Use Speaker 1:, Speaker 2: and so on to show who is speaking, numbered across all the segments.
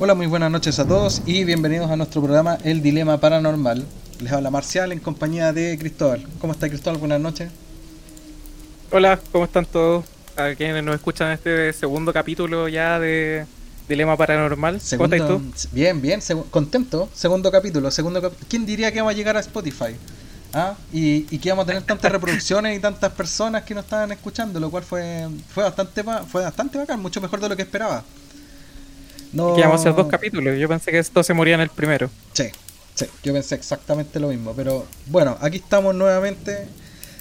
Speaker 1: Hola, muy buenas noches a todos y bienvenidos a nuestro programa El Dilema Paranormal. Les habla Marcial en compañía de Cristóbal. ¿Cómo está Cristóbal? Buenas noches.
Speaker 2: Hola, ¿cómo están todos? A quienes nos escuchan este segundo capítulo ya de Dilema Paranormal.
Speaker 1: ¿Cómo estás tú? Bien, bien, contento. Segundo capítulo, segundo ¿Quién diría que vamos a llegar a Spotify? ¿Ah? Y, y, que vamos a tener tantas reproducciones y tantas personas que nos estaban escuchando, lo cual fue, fue bastante fue bastante bacán, mucho mejor de lo que esperaba.
Speaker 2: No... Que íbamos a hacer dos capítulos. Yo pensé que esto se moría en el primero.
Speaker 1: Sí, sí, yo pensé exactamente lo mismo. Pero bueno, aquí estamos nuevamente.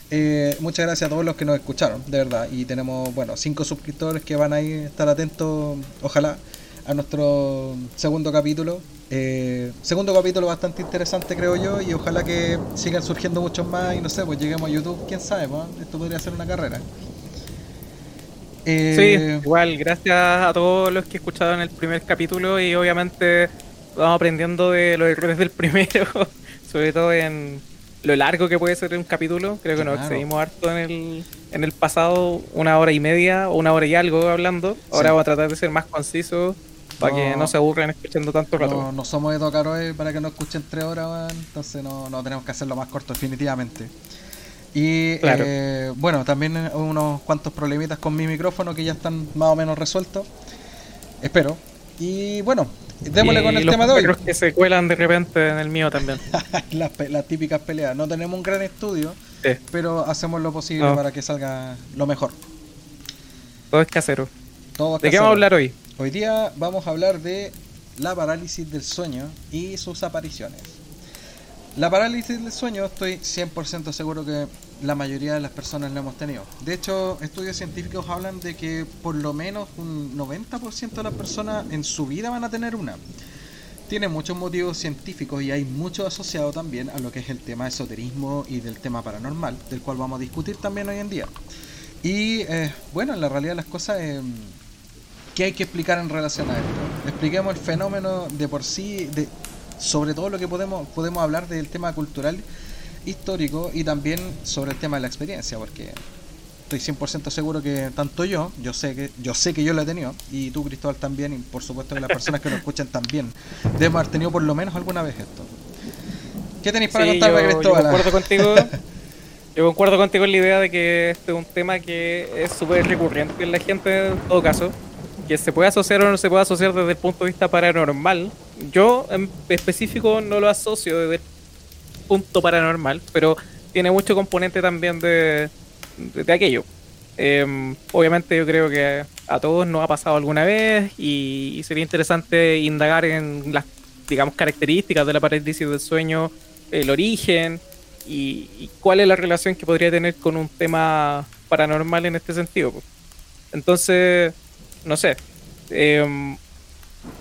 Speaker 1: Eh, muchas gracias a todos los que nos escucharon, de verdad. Y tenemos, bueno, cinco suscriptores que van a ir, estar atentos, ojalá, a nuestro segundo capítulo. Eh, segundo capítulo bastante interesante, creo yo. Y ojalá que sigan surgiendo muchos más. Y no sé, pues lleguemos a YouTube, quién sabe, pues, esto podría ser una carrera.
Speaker 2: Eh, sí, igual, gracias a todos los que escucharon el primer capítulo y obviamente vamos aprendiendo de los errores del primero, sobre todo en lo largo que puede ser un capítulo. Creo que nos excedimos harto en el, en el pasado, una hora y media o una hora y algo hablando. Ahora vamos a tratar de ser más concisos para que no se aburran escuchando tanto rato.
Speaker 1: No, no somos Edo para que no escuchen tres horas, entonces no, no tenemos que hacerlo más corto, definitivamente. Y eh, bueno, también unos cuantos problemitas con mi micrófono que ya están más o menos resueltos. Espero. Y bueno, démosle con el tema de hoy.
Speaker 2: que se cuelan de repente en el mío también.
Speaker 1: las, típicas peleas. No tenemos un gran estudio, pero hacemos lo posible para que salga lo mejor.
Speaker 2: Todo es casero.
Speaker 1: Todo
Speaker 2: ¿De qué vamos a hablar hoy?
Speaker 1: Hoy día vamos a hablar de la parálisis del sueño y sus apariciones. La parálisis del sueño estoy 100% seguro que la mayoría de las personas la hemos tenido. De hecho, estudios científicos hablan de que por lo menos un 90% de las personas en su vida van a tener una. Tiene muchos motivos científicos y hay mucho asociado también a lo que es el tema esoterismo y del tema paranormal, del cual vamos a discutir también hoy en día. Y eh, bueno, en la realidad las cosas, eh, ¿qué hay que explicar en relación a esto? Expliquemos el fenómeno de por sí, de, sobre todo lo que podemos, podemos hablar del tema cultural histórico y también sobre el tema de la experiencia, porque estoy 100% seguro que tanto yo, yo sé que yo sé que yo lo he tenido y tú Cristóbal también y por supuesto que las personas que nos escuchan también debemos haber tenido por lo menos alguna vez esto. ¿Qué tenéis para contarme Cristóbal?
Speaker 2: Yo concuerdo contigo. yo concuerdo contigo en la idea de que este es un tema que es súper recurrente en la gente en todo caso que se puede asociar o no se puede asociar desde el punto de vista paranormal. Yo en específico no lo asocio desde el punto paranormal, pero tiene mucho componente también de, de, aquello. Em, obviamente yo creo que a todos nos ha pasado alguna vez y, sería interesante indagar en las, digamos, características de la parálisis del sueño, el origen y, y, cuál es la relación que podría tener con un tema paranormal en este sentido. Entonces, no sé. Eh,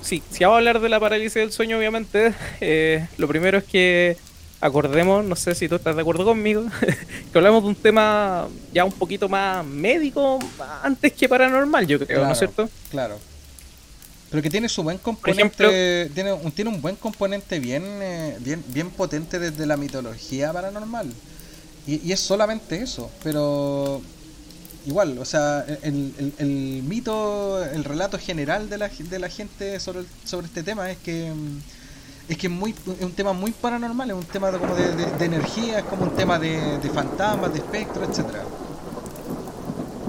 Speaker 2: sí, si vamos a hablar de la parálisis del sueño, obviamente, eh, lo primero es que acordemos, no sé si tú estás de acuerdo conmigo, que hablamos de un tema ya un poquito más médico antes que paranormal, yo creo, ¿no es cierto?
Speaker 1: Claro. Pero que tiene su buen componente, tiene, un, tiene un buen componente bien, eh, bien, bien potente desde la mitología paranormal. y es solamente eso, pero igual, o sea, el, mito, el relato general de la, de la gente sobre, este tema es que mm, es que muy, un tema muy paranormal, es un tema como de, energía, es como un tema de, fantasmas, de espectro, etcétera.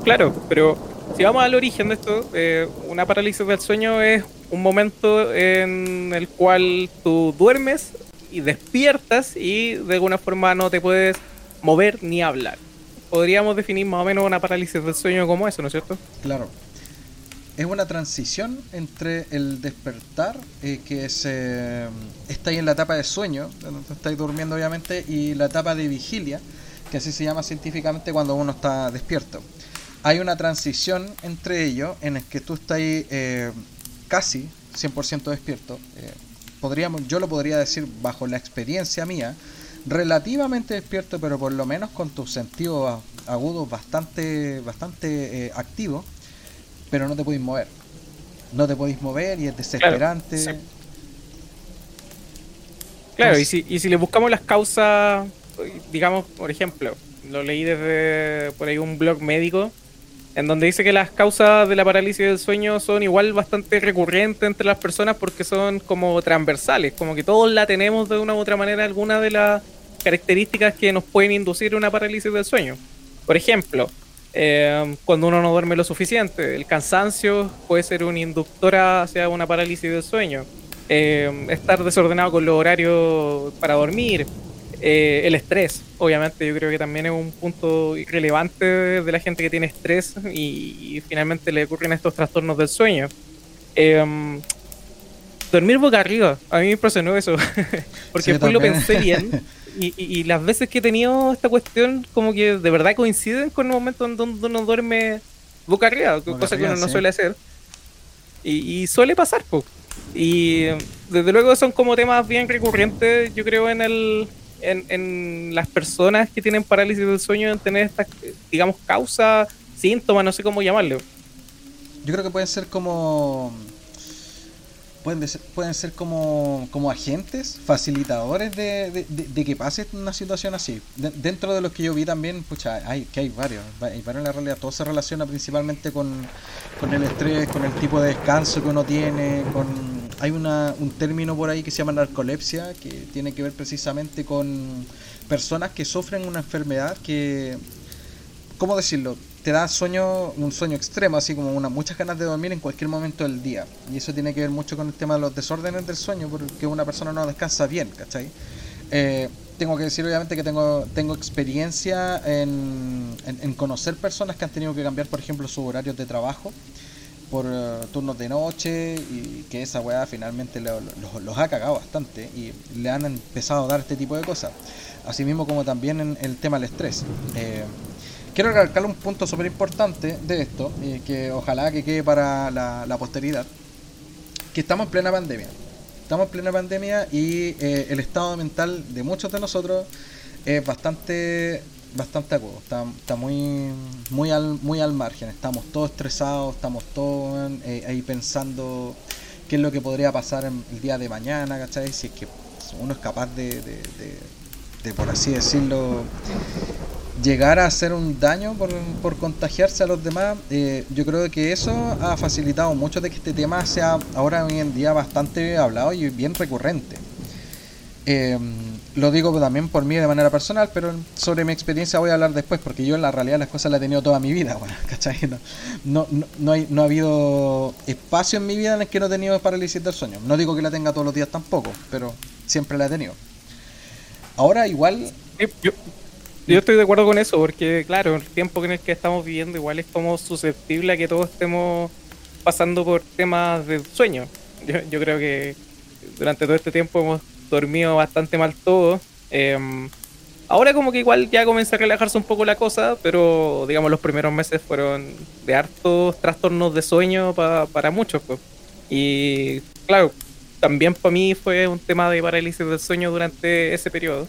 Speaker 2: Claro, pero si vamos al origen de esto, eh, una parálisis del sueño es un momento en el cual tú duermes y despiertas y de alguna forma no te puedes mover ni hablar podríamos definir más o menos una parálisis del sueño como eso, ¿no es cierto?
Speaker 1: Claro. Es una transición entre el despertar, eh, que se, está ahí en la etapa de sueño, estáis durmiendo obviamente, y la etapa de vigilia, que así se llama científicamente cuando uno está despierto. Hay una transición entre ellos en el que tú estás eh, casi 100% despierto. Eh, podríamos, yo lo podría decir bajo la experiencia mía, relativamente despierto, pero por lo menos con tus sentidos agudos bastante, bastante eh, activos, pero no te podéis mover. No te podéis mover y es desesperante.
Speaker 2: Claro, y, si, y si le buscamos las causas, digamos, por ejemplo, lo leí desde por ahí un blog médico en donde dice que las causas de la parálisis del sueño son igual bastante recurrentes entre las personas porque son como transversales, como que todos la tenemos de una u otra manera, alguna de las características que nos pueden inducir una parálisis del sueño. Por ejemplo, eh, cuando uno no duerme lo suficiente, el cansancio puede ser un inductor hacia una parálisis del sueño. Eh, estar desordenado con los horarios para dormir, eh, el estrés, obviamente, yo creo que también es un punto irrelevante de la gente que tiene estrés y, finalmente le ocurren estos trastornos del sueño. Em, dormir boca arriba, a mí me impresionó eso, porque después lo pensé bien. Y, las veces que he tenido esta cuestión, como que de verdad coinciden con el momento en donde uno duerme boca arriba, cosa que uno no suele hacer. Y, suele pasar, pues. Y desde luego son como temas bien recurrentes, yo creo, en el, en, las personas que tienen parálisis del sueño en tener estas, digamos, causas, síntomas, no sé cómo llamarlo.
Speaker 1: Yo creo que pueden ser como. Pueden ser, pueden ser como, como agentes, facilitadores de, de, que pase una situación así. dentro de los que yo vi también, pucha, hay, que hay varios. Hay varios en la realidad. Todo se relaciona principalmente con, con el estrés, con el tipo de descanso que uno tiene, con hay una, un término por ahí que se llama narcolepsia, que tiene que ver precisamente con personas que sufren una enfermedad que, ¿cómo decirlo? Te da sueño, un sueño extremo, así como una, muchas ganas de dormir en cualquier momento del día. Y eso tiene que ver mucho con el tema de los desórdenes del sueño, porque una persona no descansa bien, ¿cachai? Eh, tengo que decir obviamente que tengo, tengo experiencia en, en, conocer personas que han tenido que cambiar, por ejemplo, sus horarios de trabajo por eh, turnos de noche y que esa weá finalmente los ha cagado bastante y le han empezado a dar este tipo de cosas. Asimismo como también en el tema del estrés. Eh, quiero recalcar un punto súper importante de esto, que ojalá que quede para la, posteridad, que estamos en plena pandemia. Estamos en plena pandemia y eh, el estado mental de muchos de nosotros es bastante bastante agudo, está, está muy, muy, al, muy al margen, estamos todos estresados, estamos todos eh, ahí pensando qué es lo que podría pasar el día de mañana, ¿cachai? Si es que uno es capaz de, de, por así decirlo, llegar a hacer un daño por, por contagiarse a los demás, eh, yo creo que eso ha facilitado mucho de que este tema sea ahora hoy en día bastante hablado y bien recurrente. Eh, lo digo también por mí de manera personal, pero sobre mi experiencia voy a hablar después, porque yo en la realidad las cosas las he tenido toda mi vida, bueno, ¿cachai? No, no, no, hay, no ha habido espacio en mi vida en el que no he tenido parálisis del sueño. No digo que la tenga todos los días tampoco, pero siempre la he tenido. Ahora igual...
Speaker 2: yo estoy de acuerdo con eso, porque claro, el tiempo en el que estamos viviendo igual es como susceptible a que todos estemos pasando por temas de sueño. Yo, creo que durante todo este tiempo hemos dormido bastante mal todo. Em, ahora como que igual ya comienza a relajarse un poco la cosa, pero digamos los primeros meses fueron de hartos trastornos de sueño para muchos. Pues. Y claro, también para mí fue un tema de parálisis del sueño durante ese periodo.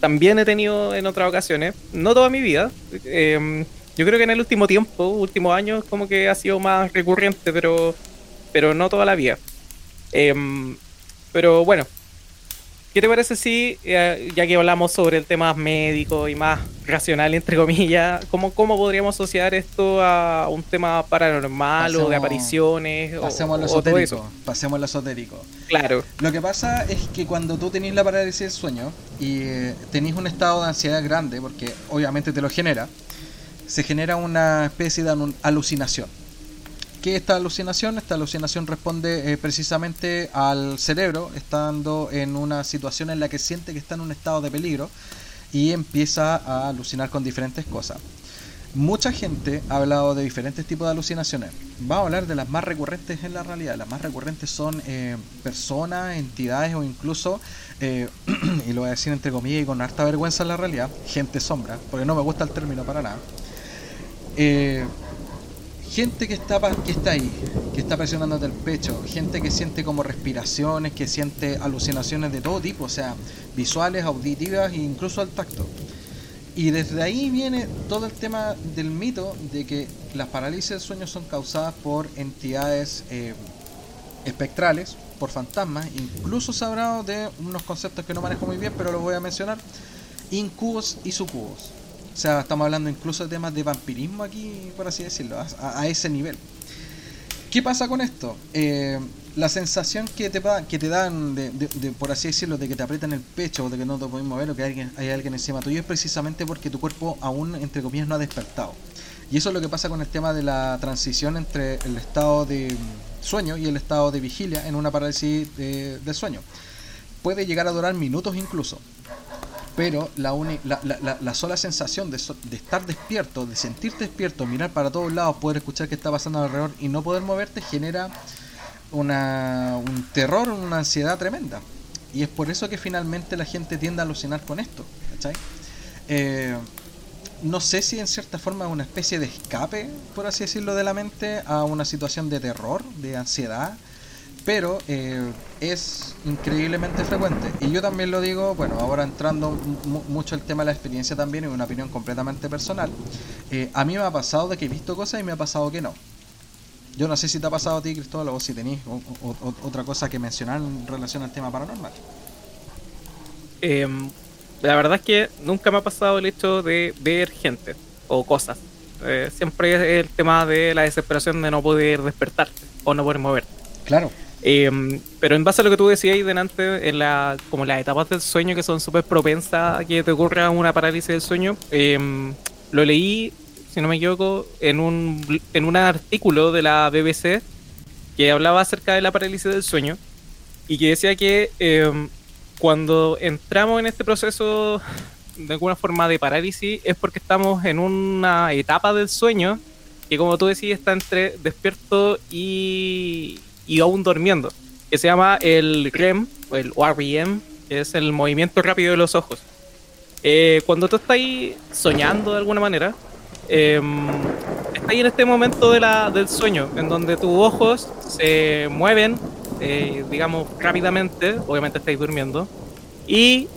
Speaker 2: También he tenido en otras ocasiones, no toda mi vida. Em, yo creo que en el último tiempo, últimos años, como que ha sido más recurrente, pero, pero no toda la vida. Em, pero bueno, ¿Qué te parece si, eh, ya que hablamos sobre el tema médico y más racional, entre comillas, ¿cómo, cómo podríamos asociar esto a un tema paranormal o de apariciones?
Speaker 1: Pasemos o, lo esotérico. Pasemos lo esotérico.
Speaker 2: Claro.
Speaker 1: Lo que pasa es que cuando tú tenés la parálisis del sueño y eh, tenés un estado de ansiedad grande, porque obviamente te lo genera, se genera una especie de alucinación ¿Qué esta alucinación? Esta alucinación responde eh, precisamente al cerebro estando en una situación en la que siente que está en un estado de peligro y empieza a alucinar con diferentes cosas. Mucha gente ha hablado de diferentes tipos de alucinaciones. Vamos a hablar de las más recurrentes en la realidad. Las más recurrentes son eh, personas, entidades o incluso, eh, y lo voy a decir entre comillas y con harta vergüenza en la realidad, gente sombra, porque no me gusta el término para nada. Eh, gente que está, que está ahí, que está presionándote el pecho, gente que siente como respiraciones, que siente alucinaciones de todo tipo, o sea, visuales, auditivas e incluso al tacto. Y desde ahí viene todo el tema del mito de que las parálisis del sueño son causadas por entidades eh, espectrales, por fantasmas, incluso se ha hablado de unos conceptos que no manejo muy bien, pero los voy a mencionar, incubos y sucubos. O sea, estamos hablando incluso de temas de vampirismo aquí, por así decirlo, a, ese nivel. ¿Qué pasa con esto? Eh, la sensación que te, que te dan, de, por así decirlo, de que te aprietan el pecho o de que no te puedes mover o que hay alguien, hay alguien encima tuyo es precisamente porque tu cuerpo aún, entre comillas, no ha despertado. Y eso es lo que pasa con el tema de la transición entre el estado de sueño y el estado de vigilia en una parálisis de, sueño. Puede llegar a durar minutos incluso. Pero la, la, la, sola sensación de, estar despierto, de sentirte despierto, mirar para todos lados, poder escuchar qué está pasando alrededor y no poder moverte genera una, un terror, una ansiedad tremenda. Y es por eso que finalmente la gente tiende a alucinar con esto. Eh, no sé si en cierta forma es una especie de escape, por así decirlo, de la mente a una situación de terror, de ansiedad, pero eh, es increíblemente frecuente. Y yo también lo digo, bueno, ahora entrando mucho el tema de la experiencia también, y una opinión completamente personal, eh, a mí me ha pasado de que he visto cosas y me ha pasado que no. Yo no sé si te ha pasado a ti, Cristóbal, o si tenéis otra cosa que mencionar en relación al tema paranormal.
Speaker 2: Eh, la verdad es que nunca me ha pasado el hecho de ver gente o cosas. Eh, siempre es el tema de la desesperación de no poder despertarte o no poder moverte.
Speaker 1: Claro.
Speaker 2: Em, pero en base a lo que tú decías delante, en la, como las etapas del sueño que son súper propensas a que te ocurra una parálisis del sueño, em, lo leí, si no me equivoco, en un, en un artículo de la BBC que hablaba acerca de la parálisis del sueño y que decía que em, cuando entramos en este proceso de alguna forma de parálisis es porque estamos en una etapa del sueño que como tú decís está entre despierto y, y aún durmiendo, que se llama el REM o el REM, que es el movimiento rápido de los ojos. Eh, cuando tú estás ahí soñando de alguna manera, eh, estás ahí en este momento de la, del sueño, en donde tus ojos se mueven eh, digamos, rápidamente, obviamente estáis durmiendo, y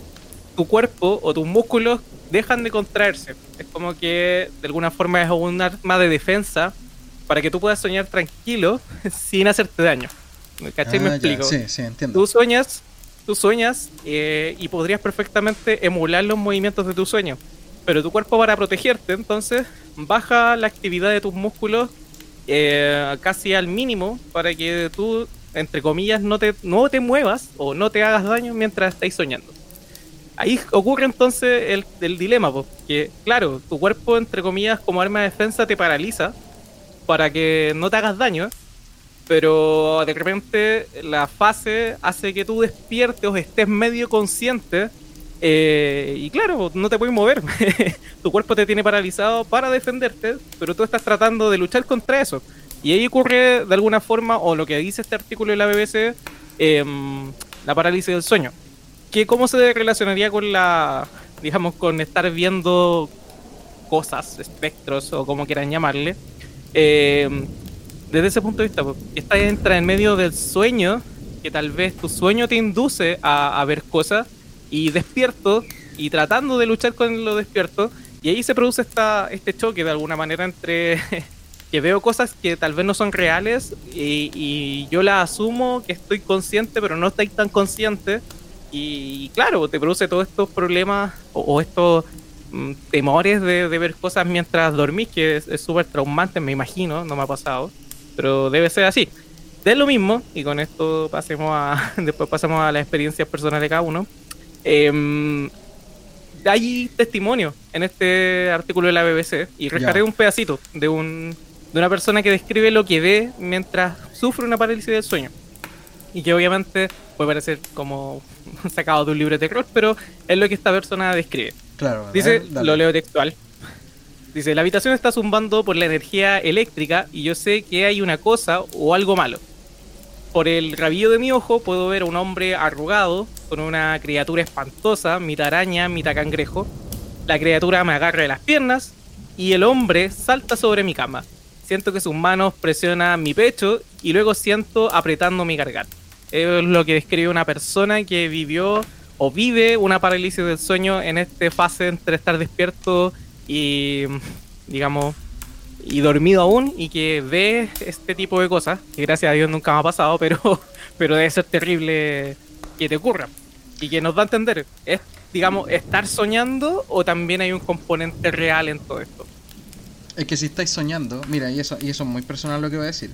Speaker 2: tu cuerpo o tus músculos dejan de contraerse. Es como que de alguna forma es un arma de defensa para que tú puedas soñar tranquilo sin hacerte daño. ¿Cachai? Me ah, explico.
Speaker 1: Sí, sí, entiendo.
Speaker 2: Tú sueñas, tú sueñas eh, y podrías perfectamente emular los movimientos de tu sueño. Pero tu cuerpo para protegerte, entonces, baja la actividad de tus músculos eh, casi al mínimo para que tú entre comillas, no te, no te muevas o no te hagas daño mientras estáis soñando. Ahí ocurre entonces el, el dilema, que claro, tu cuerpo, entre comillas, como arma de defensa te paraliza para que no te hagas daño, pero de repente la fase hace que tú despiertes o estés medio consciente eh, y claro, no te puedes mover. tu cuerpo te tiene paralizado para defenderte, pero tú estás tratando de luchar contra eso. Y ahí ocurre de alguna forma, o lo que dice este artículo de la BBC, em, la parálisis del sueño. Que cómo se relacionaría con la, digamos, con estar viendo cosas, espectros o como quieran llamarle. Em, desde ese punto de vista, pues, esta entra en medio del sueño, que tal vez tu sueño te induce a, ver cosas, y despierto, y tratando de luchar con lo despierto, y ahí se produce esta, este choque de alguna manera entre que veo cosas que tal vez no son reales y, yo las asumo que estoy consciente, pero no estoy tan consciente. Y, claro, te produce todos estos problemas o, estos mm, temores de, ver cosas mientras dormís, que es súper traumante, me imagino, no me ha pasado, pero debe ser así. Es lo mismo, y con esto pasemos a, después pasamos a las experiencias personales de cada uno. Eh, hay testimonio en este artículo de la BBC y rescaté un pedacito de un de una persona que describe lo que ve mientras sufre una parálisis del sueño. Y que obviamente puede parecer como sacado de un libro de terror, pero es lo que esta persona describe.
Speaker 1: Claro,
Speaker 2: Dice, lo leo textual. Dice, la habitación está zumbando por la energía eléctrica y yo sé que hay una cosa o algo malo. Por el rabillo de mi ojo puedo ver a un hombre arrugado con una criatura espantosa, mitad araña, mitad cangrejo. La criatura me agarra de las piernas y el hombre salta sobre mi cama siento que sus manos presionan mi pecho y luego siento apretando mi garganta. Es lo que describe una persona que vivió o vive una parálisis del sueño en esta fase entre estar despierto y, digamos, y dormido aún y que ve este tipo de cosas, que gracias a Dios nunca me ha pasado, pero, pero debe ser terrible que te ocurra. Y que nos da a entender, es digamos, estar soñando o también hay un componente real en todo esto?
Speaker 1: Es que si estáis soñando, mira, y eso, y eso es muy personal lo que voy a decir.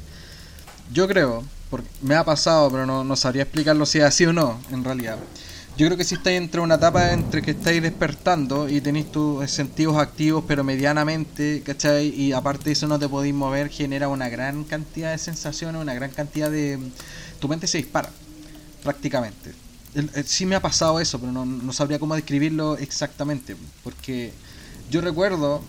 Speaker 1: Yo creo, porque me ha pasado, pero no, no sabría explicarlo si es así o no, en realidad. Yo creo que si estáis entre una etapa entre que estáis despertando y tenéis tus sentidos activos, pero medianamente, ¿cachai? Y aparte de eso no te podéis mover, genera una gran cantidad de sensaciones, una gran cantidad de... Tu mente se dispara, prácticamente. Sí me ha pasado eso, pero no, no sabría cómo describirlo exactamente, porque yo recuerdo,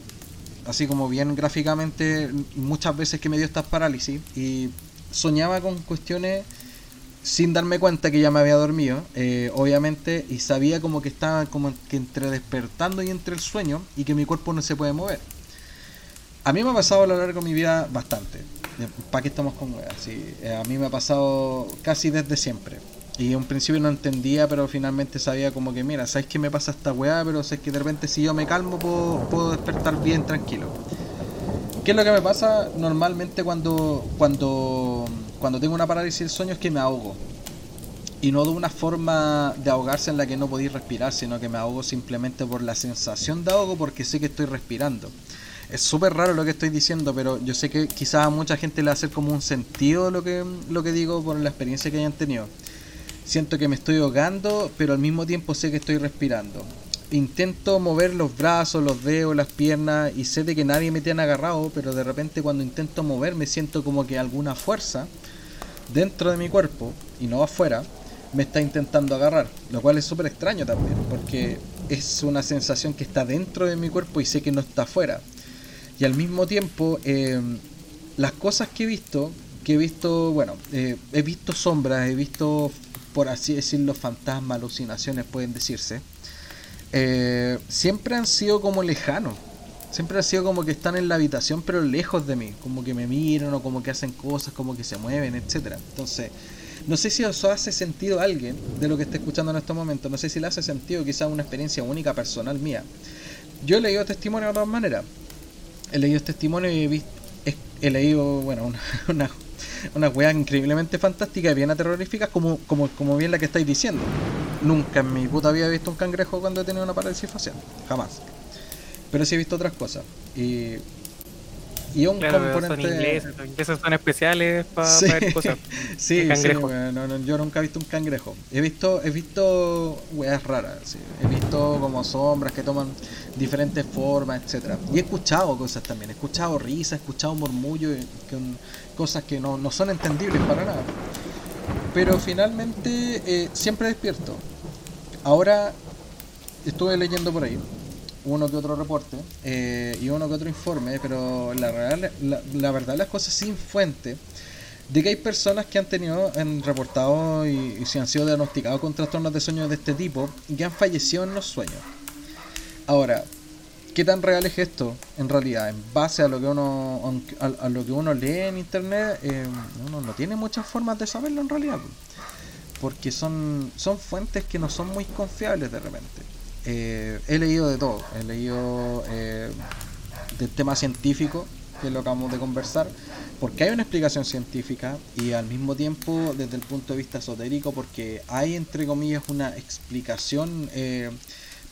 Speaker 1: así como bien gráficamente, muchas veces que me dio estas parálisis y soñaba con cuestiones sin darme cuenta que ya me había dormido, eh, obviamente, y sabía como que estaba como que entre despertando y entre el sueño y que mi cuerpo no se puede mover. A mí me ha pasado a lo largo de mi vida bastante. ¿Para qué estamos con weas? Eh, a mí me ha pasado casi desde siempre. Y en principio no entendía, pero finalmente sabía como que, mira, ¿sabes qué me pasa esta weá? Pero sé que de repente si yo me calmo puedo, puedo despertar bien tranquilo. ¿Qué es lo que me pasa normalmente cuando, cuando cuando tengo una parálisis del sueño es que me ahogo. Y no de una forma de ahogarse en la que no podéis respirar, sino que me ahogo simplemente por la sensación de ahogo porque sé que estoy respirando. Es súper raro lo que estoy diciendo, pero yo sé que quizás a mucha gente le hacer como un sentido lo que, lo que digo por la experiencia que hayan tenido. Siento que me estoy ahogando, pero al mismo tiempo sé que estoy respirando. Intento mover los brazos, los dedos, las piernas y sé de que nadie me tiene agarrado, pero de repente cuando intento moverme siento como que alguna fuerza dentro de mi cuerpo y no afuera me está intentando agarrar, lo cual es súper extraño también, porque es una sensación que está dentro de mi cuerpo y sé que no está afuera. Y al mismo tiempo, em, las cosas que he visto, que he visto, bueno, eh, he visto sombras, he visto, por así decirlo, fantasmas, alucinaciones, pueden decirse, eh, siempre han sido como lejanos siempre ha sido como que están en la habitación pero lejos de mí, como que me miran o como que hacen cosas, como que se mueven, etcétera. Entonces, no sé si eso hace sentido a alguien de lo que está escuchando en estos momentos, no sé si le hace sentido quizás una experiencia única personal mía. Yo he leído testimonios de todas maneras. He leído testimonios y he visto he, leído, bueno, una, una, unas weas increíblemente fantásticas y bien terroríficas como, como, como bien la que estáis diciendo. Nunca en mi puta había visto un cangrejo cuando he tenido una parálisis facial. Jamás. Pero sí he visto otras cosas. Y,
Speaker 2: y un componente. Son ingleses, los ingleses son especiales para ver cosas.
Speaker 1: sí, cangrejo. yo nunca he visto un cangrejo. He visto, he visto weas raras. He visto como sombras que toman diferentes formas, etcétera Y he escuchado cosas también. He escuchado risas, he escuchado murmullos, cosas que no, no son entendibles para nada. Pero finalmente eh, siempre despierto. Ahora estuve leyendo por ahí uno que otro reporte eh, y uno que otro informe, pero la, real, la, verdad las cosas sin fuente de que hay personas que han tenido, han reportado y, se han sido diagnosticados con trastornos de sueño de este tipo y que han fallecido en los sueños. Ahora, ¿qué tan real es esto en realidad? En base a lo que uno, a, lo que uno lee en internet, eh, uno no tiene muchas formas de saberlo en realidad. Porque son, son fuentes que no son muy confiables de repente. Eh, he leído de todo, he leído eh, del tema científico, que es lo que acabamos de conversar, porque hay una explicación científica y al mismo tiempo desde el punto de vista esotérico, porque hay entre comillas una explicación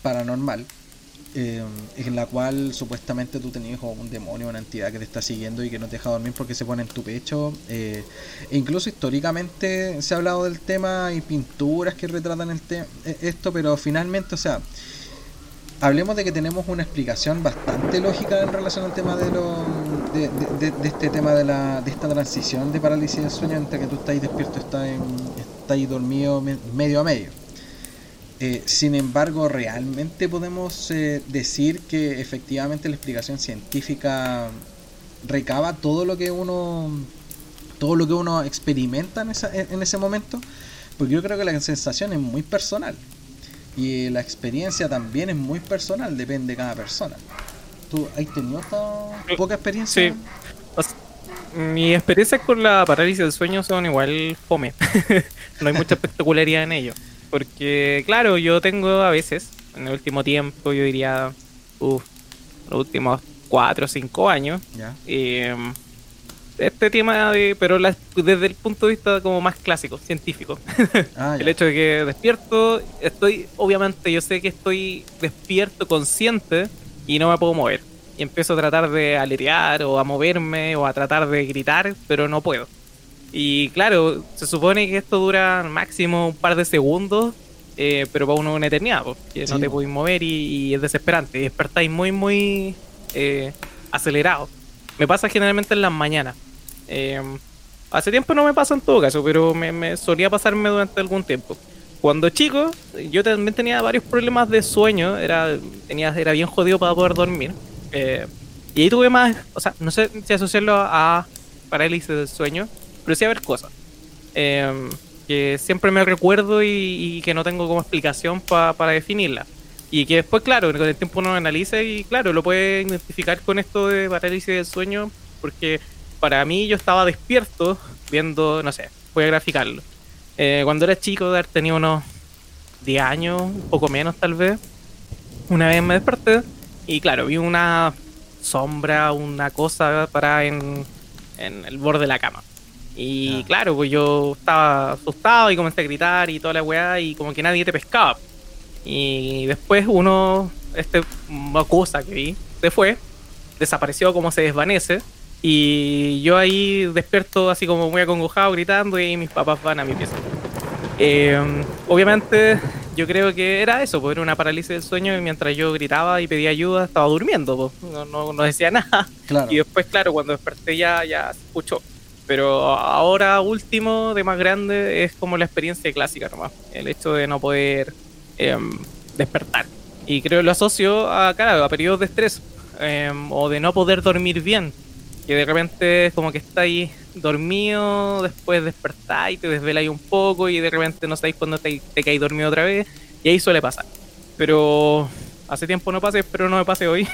Speaker 1: paranormal. En la cual supuestamente tú tenías un demonio, una entidad que te está siguiendo y que no te deja dormir porque se pone en tu pecho. e incluso históricamente se ha hablado del tema y pinturas que retratan el esto, pero finalmente, o sea, hablemos de que tenemos una explicación bastante lógica en relación al tema de, lo, de, este tema de, la, de esta transición de parálisis del sueño entre que tú estás despierto estás, en, estás dormido medio a medio. Eh, sin embargo, realmente podemos eh, decir que efectivamente la explicación científica recaba todo lo que uno todo lo que uno experimenta en, esa, en ese momento, porque yo creo que la sensación es muy personal. Y la experiencia también es muy personal, depende de cada persona. ¿Tú has tenido poca experiencia?
Speaker 2: Sí. mi experiencia con la parálisis del sueño son igual fome. no hay mucha espectacularidad en ello. Porque, claro, yo tengo a veces, en el último tiempo, yo diría, uff, los últimos 4 o 5 años, em, este tema de, pero desde el punto de vista como más clásico, científico. Ah, el hecho de que despierto, estoy, obviamente yo sé que estoy despierto, consciente y no me puedo mover. Y empiezo a tratar de aletear o a moverme o a tratar de gritar, pero no puedo. Y claro, se supone que esto dura máximo un par de segundos, eh, pero para uno una eternidad, porque no te puedes mover y, es desesperante. Y despertáis muy, muy eh, acelerado. Me pasa generalmente en las mañanas. Eh, hace tiempo no me pasa en todo caso, pero me, solía pasarme durante algún tiempo. Cuando chico, yo también tenía varios problemas de sueño, era, tenía, era bien jodido para poder dormir. Eh, y ahí tuve más, o sea, no sé si asociarlo a parálisis del sueño, pero sí a ver cosas. Eh, que siempre me recuerdo y, que no tengo como explicación para definirla. Y que después, claro, con el tiempo uno analiza y, claro, lo puede identificar con esto de parálisis del sueño, porque para mí yo estaba despierto viendo, no sé, voy a graficarlo. Eh, cuando era chico, tenido unos 10 años, poco menos tal vez, una vez me desperté y claro, vi una sombra, una cosa para en, en el borde de la cama. Y claro, pues yo estaba asustado y comencé a gritar y toda la weá y como que nadie te pescaba. Y después uno, este cosa que vi, se fue, desapareció como se desvanece. Y yo ahí despierto así como muy acongojado, gritando, y mis papás van a mi pieza. Eh, obviamente, yo creo que era eso, pues era una parálisis del sueño y mientras yo gritaba y pedía ayuda, estaba durmiendo, pues, no, no, decía nada. Y después, claro, cuando desperté ya, ya se escuchó. Pero ahora, último, de más grande, es como la experiencia clásica nomás. El hecho de no poder em, despertar. Y creo que lo asocio a, claro, a periodos de estrés em, o de no poder dormir bien. Que de repente es como que estáis dormido, después despertáis, te desveláis un poco y de repente no sabéis cuándo te, te dormido otra vez. Y ahí suele pasar. Pero hace tiempo no pasé, espero no me pase hoy.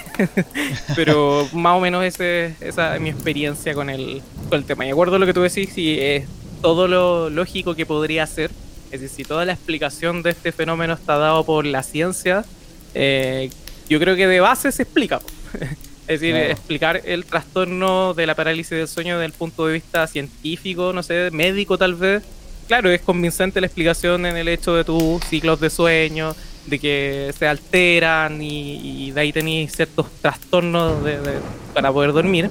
Speaker 2: Pero más o menos ese, esa es mi experiencia con el, con el tema. Y acuerdo lo que tú decís, si es todo lo lógico que podría ser es decir, si toda la explicación de este fenómeno está dado por la ciencia, eh, yo creo que de base se explica. es decir, explicar el trastorno de la parálisis del sueño desde el punto de vista científico, no sé, médico tal vez. Claro, es convincente la explicación en el hecho de tus ciclos de sueño, de que se alteran y, de ahí tenéis ciertos trastornos para poder dormir.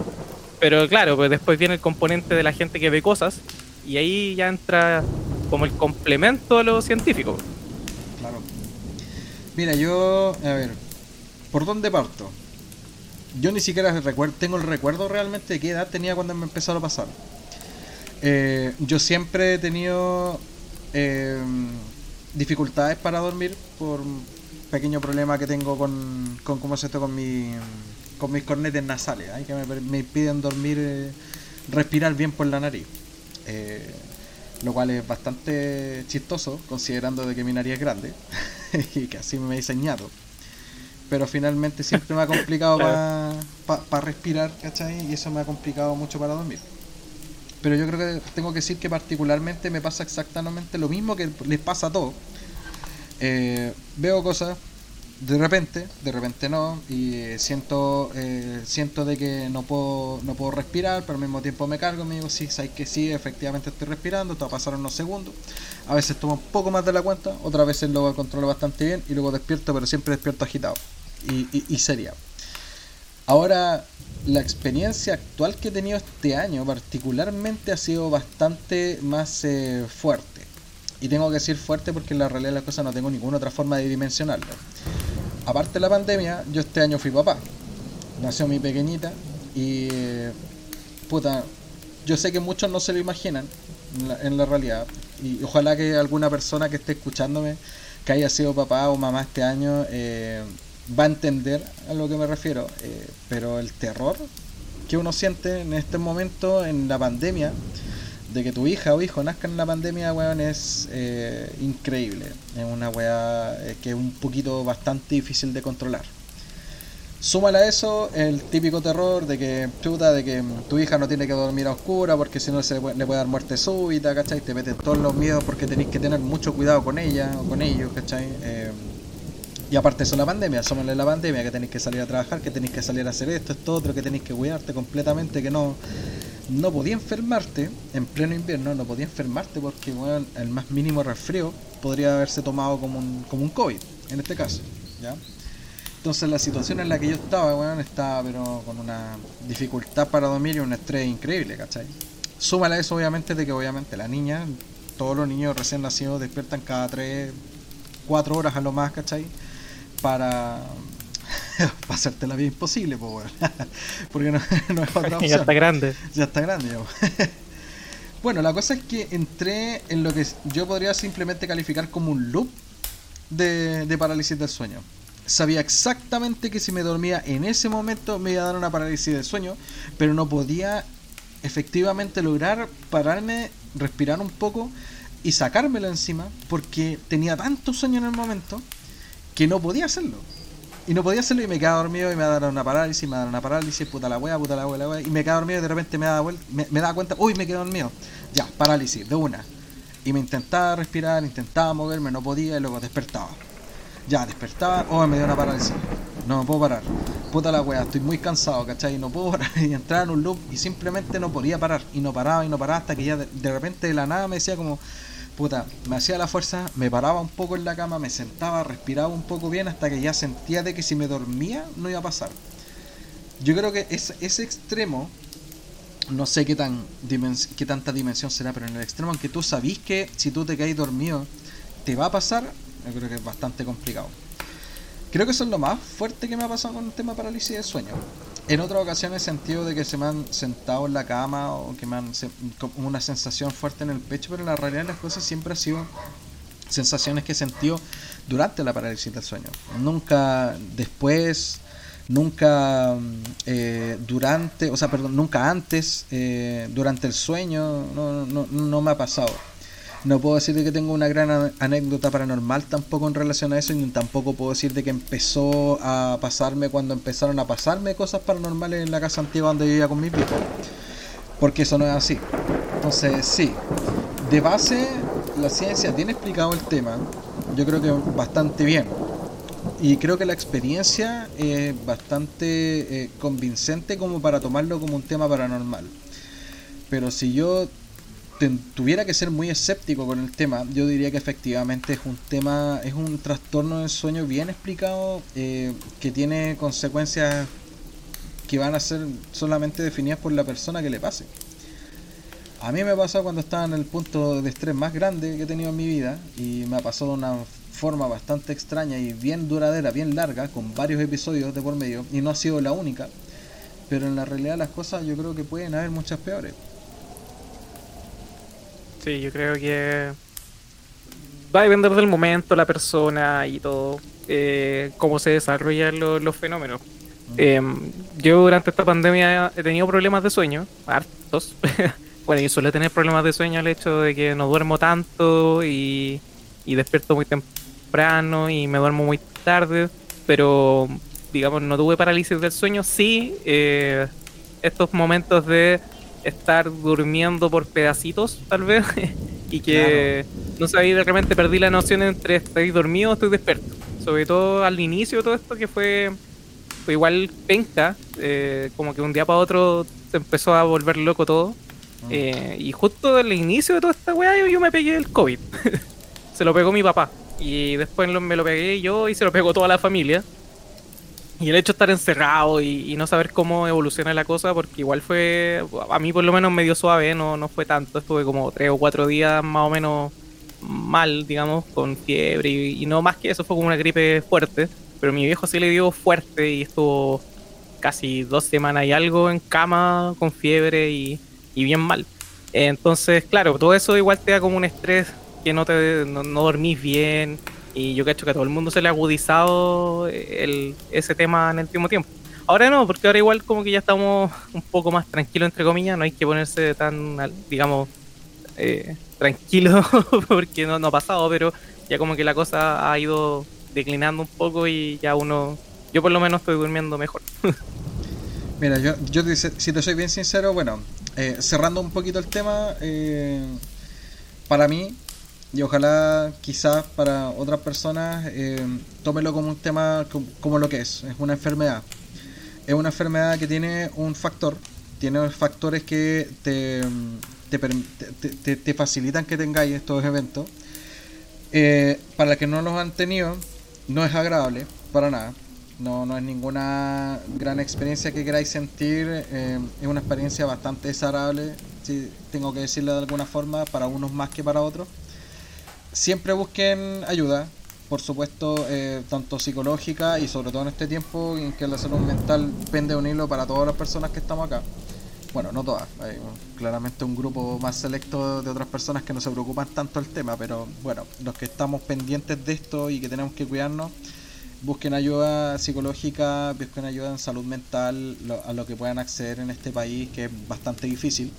Speaker 2: Pero claro, pues después viene el componente de la gente que ve cosas y ahí ya entra como el complemento a lo científico.
Speaker 1: Claro. Mira, yo, a ver, ¿por dónde parto? Yo ni siquiera tengo el recuerdo realmente de qué edad tenía cuando me empezaron a pasar. Eh, yo siempre he tenido eh, dificultades para dormir por un pequeño problema que tengo con, con cómo se esto con mi con mis cornetes nasales, ¿eh? que me, impiden dormir, respirar bien por la nariz. Eh, lo cual es bastante chistoso considerando de que mi nariz es grande y que así me he diseñado. Pero finalmente siempre me ha complicado para respirar, ¿cachai? Y eso me ha complicado mucho para dormir. Pero yo creo que tengo que decir que particularmente me pasa exactamente lo mismo que les pasa a todos. Eh, veo cosas, de repente, de repente no, y eh, siento eh, siento de que no puedo no puedo respirar, pero al mismo tiempo me cargo y me digo, sí, sabes que sí, efectivamente estoy respirando, esto va a pasar unos segundos, a veces tomo un poco más de la cuenta, otras veces lo controlo bastante bien y luego despierto, pero siempre despierto agitado y, y, y seria. Ahora, la experiencia actual que he tenido este año particularmente ha sido bastante más eh, fuerte. Y tengo que decir fuerte porque en la realidad de las cosas no tengo ninguna otra forma de dimensionarlo aparte de la pandemia, yo este año fui papá. Nació mi pequeñita y puta, yo sé que muchos no se lo imaginan en la, realidad. Y ojalá que alguna persona que esté escuchándome que haya sido papá o mamá este año eh, va a entender a lo que me refiero. Eh, pero el terror que uno siente en este momento en la pandemia de que tu hija o hijo nazca en la pandemia, weón, es eh, increíble. Es una weá eh, que es un poquito bastante difícil de controlar. Súmale a eso el típico terror de que, chuta, de que tu hija no tiene que dormir a oscura porque si no se le puede dar muerte súbita, ¿cachai? Te meten todos los miedos porque tenéis que tener mucho cuidado con ella o con ellos, ¿cachai? Eh, y aparte eso la pandemia, súmale la pandemia, que tenéis que salir a trabajar, que tenéis que salir a hacer esto, esto, otro, que tenéis que cuidarte completamente, que no no podía enfermarte en pleno invierno, no podía enfermarte porque bueno, el más mínimo resfrío podría haberse tomado como un, como un COVID, en este caso. ¿ya? Entonces la situación en la que yo estaba, bueno, estaba pero con una dificultad para dormir y un estrés increíble, ¿cachai? Súmala eso obviamente de que obviamente la niña, todos los niños recién nacidos despiertan cada 3, 4 horas a lo más, ¿cachai? Para pasarte la vida imposible, pues, bueno. porque no, no, es otra opción.
Speaker 2: ya está grande.
Speaker 1: Ya está grande, ya. Bueno, la cosa es que entré en lo que yo podría simplemente calificar como un loop de, de parálisis del sueño sabía exactamente que si me dormía en ese momento me iba a dar una parálisis del sueño, pero no podía efectivamente lograr pararme, respirar un poco y sacármelo encima porque tenía tanto sueño en el momento que no podía hacerlo. Y no podía hacerlo y me quedaba dormido y me daba una parálisis, me daba una parálisis, puta la wea, puta la wea, la. Y me quedaba dormido y de repente me daba, me, me daba cuenta, uy, me quedé dormido. Ya, parálisis, de una. Y me intentaba respirar, intentaba moverme, no podía y luego despertaba. Ya, despertaba, oh, me dio una parálisis. No me puedo parar. Puta la wea, estoy muy cansado, ¿cachai? No puedo parar. Y entrar en un loop y simplemente no podía parar. Y no paraba y no paraba hasta que ya de, de repente de la nada me decía como, puta, me hacía la fuerza, me paraba un poco en la cama, me sentaba, respiraba un poco bien hasta que ya sentía de que si me dormía no iba a pasar. Yo creo que ese, ese extremo, no sé qué, tan qué tanta dimensión será, pero en el extremo en que tú sabís que si tú te caes dormido te va a pasar, yo creo que es bastante complicado. Creo que eso es lo más fuerte que me ha pasado con el tema parálisis de sueño. En otras ocasiones he sentido de que se me han sentado en la cama o que me han como una sensación fuerte en el pecho, pero en la realidad las cosas siempre han sido sensaciones que he sentido durante la parálisis del sueño. Nunca después, nunca eh, durante, o sea, perdón, nunca antes, eh, durante el sueño, no, no, no me ha pasado. No puedo decir de que tengo una gran anécdota paranormal tampoco en relación a eso, y tampoco puedo decir de que empezó a pasarme cuando empezaron a pasarme cosas paranormales en la casa antigua donde vivía con mis viejos. Porque eso no es así. Entonces, sí, de base la ciencia tiene explicado el tema, yo creo que bastante bien. Y creo que la experiencia es bastante eh, convincente como para tomarlo como un tema paranormal. Pero si yo tuviera que ser muy escéptico con el tema, yo diría que efectivamente es un tema, es un trastorno del sueño bien explicado, eh, que tiene consecuencias que van a ser solamente definidas por la persona que le pase. A mí me pasó cuando estaba en el punto de estrés más grande que he tenido en mi vida y me ha pasado de una forma bastante extraña y bien duradera, bien larga, con varios episodios de por medio, y no ha sido la única, pero en la realidad las cosas yo creo que pueden haber muchas peores.
Speaker 2: Sí, yo creo que va a depender del momento, la persona y todo, eh, cómo se desarrollan los fenómenos. Eh, yo durante esta pandemia he tenido problemas de sueño, hartos. bueno, y suele tener problemas de sueño el hecho de que no duermo tanto y, y despierto muy temprano y me duermo muy tarde, pero digamos no tuve parálisis del sueño, sí eh, estos momentos de estar durmiendo por pedacitos, tal vez, y que no sabía, de repente perdí la noción entre estoy dormido o estoy despierto. Sobre todo al inicio de todo esto, que fue, fue igual penca, eh, como que un día para otro se empezó a volver loco todo. Ah. Eh, y justo al inicio de toda esta weá, yo, yo me pegué el COVID. se lo pegó mi papá. Y después me lo pegué yo y se lo pegó toda la familia. Y el hecho de estar encerrado y, no saber cómo evoluciona la cosa, porque igual fue, a mí por lo menos medio suave, no, no fue tanto, estuve como tres o cuatro días más o menos mal, digamos, con fiebre y, no más que eso, fue como una gripe fuerte, pero mi viejo sí le dio fuerte y estuvo casi dos semanas y algo en cama con fiebre y, bien mal. Entonces, claro, todo eso igual te da como un estrés que no te no dormís bien, y yo cacho que a todo el mundo se le ha agudizado ese tema en el último tiempo. Ahora no, porque ahora igual como que ya estamos un poco más tranquilos, entre comillas, no hay que ponerse tan, digamos, eh, tranquilo porque no, ha pasado, pero ya como que la cosa ha ido declinando un poco y ya uno, yo por lo menos estoy durmiendo mejor.
Speaker 1: Mira, yo, yo si te soy bien sincero, bueno, eh, cerrando un poquito el tema, eh, para mí y ojalá quizás para otras personas eh, tómelo como un tema como, lo que es, es una enfermedad. Es una enfermedad que tiene un factor tiene factores que te, te, te, facilitan que tengáis estos eventos. Eh, para que no los han tenido, no es agradable, para nada. No, no es ninguna gran experiencia que queráis sentir. Eh, es una experiencia bastante desagradable, si tengo que decirlo de alguna forma, para unos más que para otros. Siempre busquen ayuda, por supuesto, eh, tanto psicológica y sobre todo en este tiempo en que la salud mental pende un hilo para todas las personas que estamos acá. Bueno, no todas, hay claramente un grupo más selecto de otras personas que no se preocupan tanto el tema, pero bueno, los que estamos pendientes de esto y que tenemos que cuidarnos, busquen ayuda psicológica, busquen ayuda en salud mental, a lo que puedan acceder en este país, que es bastante difícil.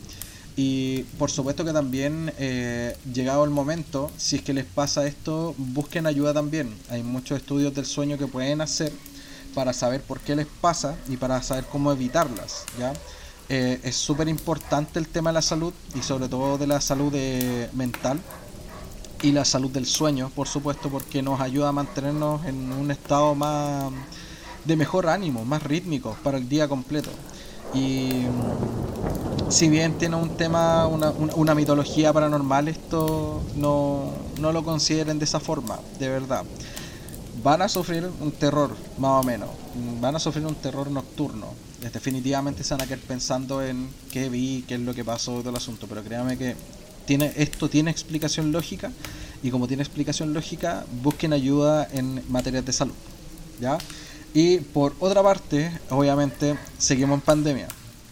Speaker 1: Y por supuesto que también, eh, llegado el momento, si es que les pasa esto, busquen ayuda también. Hay muchos estudios del sueño que pueden hacer para saber por qué les pasa y para saber cómo evitarlas. ¿ya? Eh, es súper importante el tema de la salud y sobre todo de la salud eh, mental y la salud del sueño, por supuesto, porque nos ayuda a mantenernos en un estado más de mejor ánimo, más rítmico para el día completo. Y si bien tiene un tema, una, una, mitología paranormal, esto no, no, lo consideren de esa forma, de verdad. Van a sufrir un terror, más o menos. Van a sufrir un terror nocturno. Definitivamente se van a quedar pensando en qué vi, qué es lo que pasó, todo el asunto. Pero créanme que tiene, esto tiene explicación lógica. Y como tiene explicación lógica, busquen ayuda en materias de salud. ¿Ya? Y por otra parte, obviamente, seguimos en pandemia.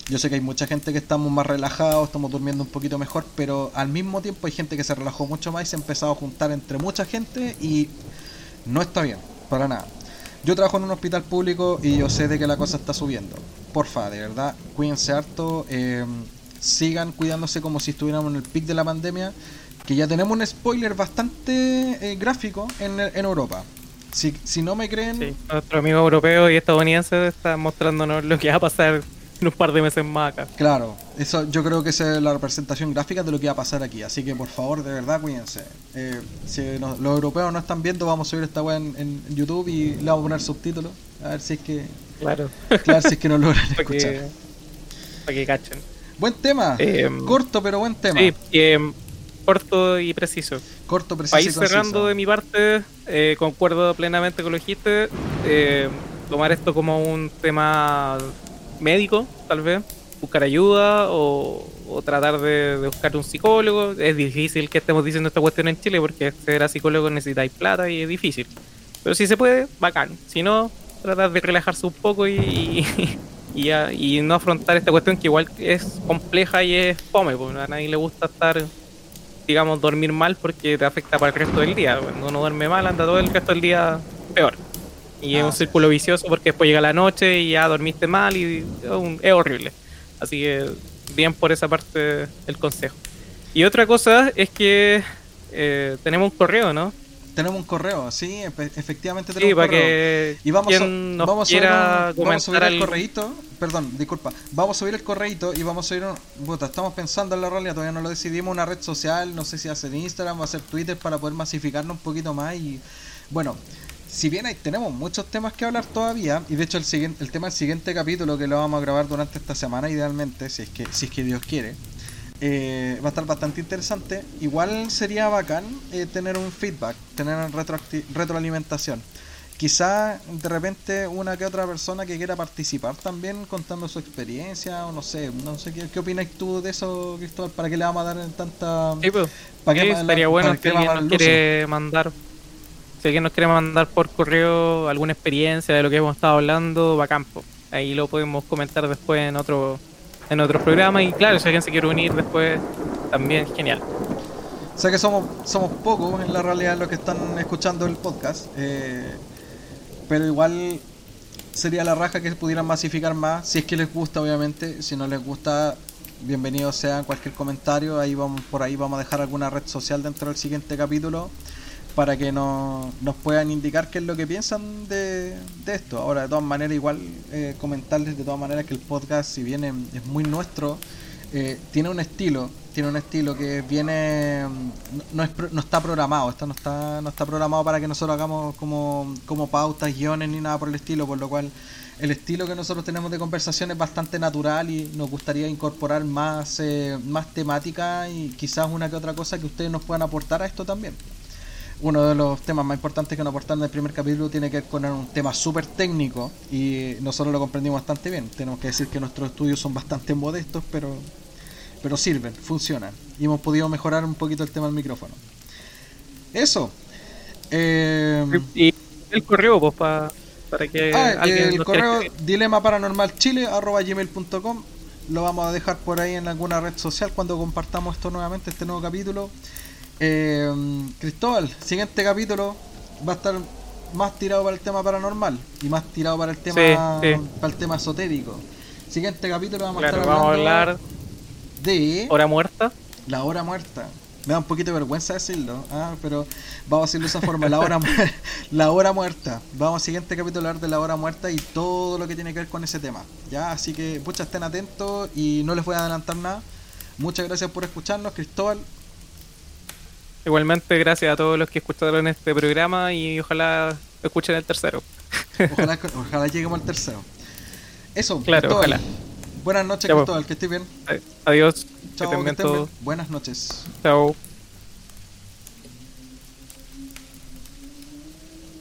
Speaker 1: Yo sé que hay mucha gente que estamos más relajados, estamos durmiendo un poquito mejor, pero al mismo tiempo hay gente que se relajó mucho más y se ha empezado a juntar entre mucha gente y no está bien, para nada. Yo trabajo en un hospital público y yo sé de que la cosa está subiendo. Porfa, de verdad, cuídense harto, eh, sigan cuidándose como si estuviéramos en el pic de la pandemia, que ya tenemos un spoiler bastante eh, gráfico en, en Europa. Si, si no me creen...
Speaker 2: nuestro amigo europeo y estadounidense está mostrándonos lo que va a pasar en un par de meses más acá.
Speaker 1: Claro, eso yo creo que es la representación gráfica de lo que va a pasar aquí. Así que por favor, de verdad, cuídense. Eh, si los europeos no están viendo, vamos a subir esta web en, YouTube y le vamos a poner subtítulos. A ver si es que...
Speaker 2: Claro.
Speaker 1: Claro, si es que nos logran escuchar.
Speaker 2: para que cachen.
Speaker 1: Buen tema. Eh, Corto, pero buen tema.
Speaker 2: Sí, eh, corto y preciso.
Speaker 1: Corto, preciso. Ir
Speaker 2: cerrando de mi parte, eh, concuerdo plenamente con lo que dijiste. Eh, tomar esto como un tema médico, tal vez. Buscar ayuda o, tratar de, buscar un psicólogo. Es difícil que estemos diciendo esta cuestión en Chile porque ser psicólogo necesitáis plata y es difícil. Pero si se puede, bacán. Si no, tratar de relajarse un poco y, y, y, no afrontar esta cuestión que igual es compleja y es fome, porque a nadie le gusta estar digamos, dormir mal porque te afecta para el resto del día. Cuando uno duerme mal, anda todo el resto del día peor. Y es un ah, círculo vicioso porque después llega la noche y ya dormiste mal y es horrible. Así que bien por esa parte el consejo. Y otra cosa es que eh, tenemos un correo, ¿no?
Speaker 1: Tenemos un correo, sí, efectivamente tenemos
Speaker 2: un
Speaker 1: correo.
Speaker 2: Que
Speaker 1: y vamos,
Speaker 2: a, vamos, a
Speaker 1: subir, el correíto, perdón, disculpa, vamos a subir el correíto y vamos a subir, un, estamos pensando en la realidad, todavía no lo decidimos, una red social, no sé si hacer Instagram o hacer Twitter para poder masificarnos un poquito más y bueno, si bien hay, tenemos muchos temas que hablar todavía, y de hecho el siguiente, el tema del siguiente capítulo que lo vamos a grabar durante esta semana idealmente, si es que, si es que Dios quiere, eh, va a estar bastante interesante. Igual sería bacán eh, tener un feedback, tener retroalimentación. Quizá de repente una que otra persona que quiera participar también contando su experiencia o no sé, no sé qué, qué opinas tú de eso, Cristóbal, para qué le vamos a dar tanta...
Speaker 2: Sí, pues, ¿para estaría bueno si alguien nos quiere mandar, si alguien nos quiere mandar por correo alguna experiencia de lo que hemos estado hablando, bacán, campo ahí lo podemos comentar después en otro en otros programas y claro, si alguien se quiere unir después, también genial.
Speaker 1: Sea que somos, somos pocos en la realidad los que están escuchando el podcast, eh, pero igual sería la raja que pudieran masificar más, si es que les gusta obviamente, si no les gusta, bienvenidos sean cualquier comentario, ahí vamos por ahí vamos a dejar alguna red social dentro del siguiente capítulo para que nos, nos puedan indicar qué es lo que piensan de, esto. Ahora, de todas maneras, igual comentarles de todas maneras que el podcast, si bien es muy nuestro, eh, tiene un estilo tiene un estilo que viene no, es, no está programado, esto no está no está programado para que nosotros hagamos como, como pautas, guiones ni nada por el estilo, por lo cual el estilo que nosotros tenemos de conversación es bastante natural y nos gustaría incorporar más eh, más temática y quizás una que otra cosa que ustedes nos puedan aportar a esto también uno de los temas más importantes que nos aportaron en el primer capítulo tiene que ver con un tema súper técnico y nosotros lo comprendimos bastante bien. Tenemos que decir que nuestros estudios son bastante modestos, pero, pero sirven, funcionan. Y hemos podido mejorar un poquito el tema del micrófono. Eso.
Speaker 2: Eh, y el correo, pues, para que
Speaker 1: ah, alguien El correo dilema paranormal chile gmail.com lo vamos a dejar por ahí en alguna red social cuando compartamos esto nuevamente, este nuevo capítulo. Eh, Cristóbal, siguiente capítulo va a estar más tirado para el tema paranormal y más tirado para el tema para el tema esotérico. Siguiente capítulo vamos a estar
Speaker 2: vamos a hablar
Speaker 1: de
Speaker 2: hora muerta.
Speaker 1: La hora muerta. Me da un poquito de vergüenza decirlo, ah, pero vamos a decirlo de esa forma, la hora la hora muerta. Vamos al siguiente capítulo a hablar de la hora muerta y todo lo que tiene que ver con ese tema. Ya, así que muchas estén atentos y no les voy a adelantar nada. Muchas gracias por escucharnos, Cristóbal.
Speaker 2: Igualmente, gracias a todos los que escucharon este programa y ojalá escuchen el tercero.
Speaker 1: Ojalá, ojalá lleguemos al tercero. Eso,
Speaker 2: claro, ojalá.
Speaker 1: Buenas noches, Cristóbal, que estés bien.
Speaker 2: Adiós.
Speaker 1: Chao, Buenas noches.
Speaker 2: Chao.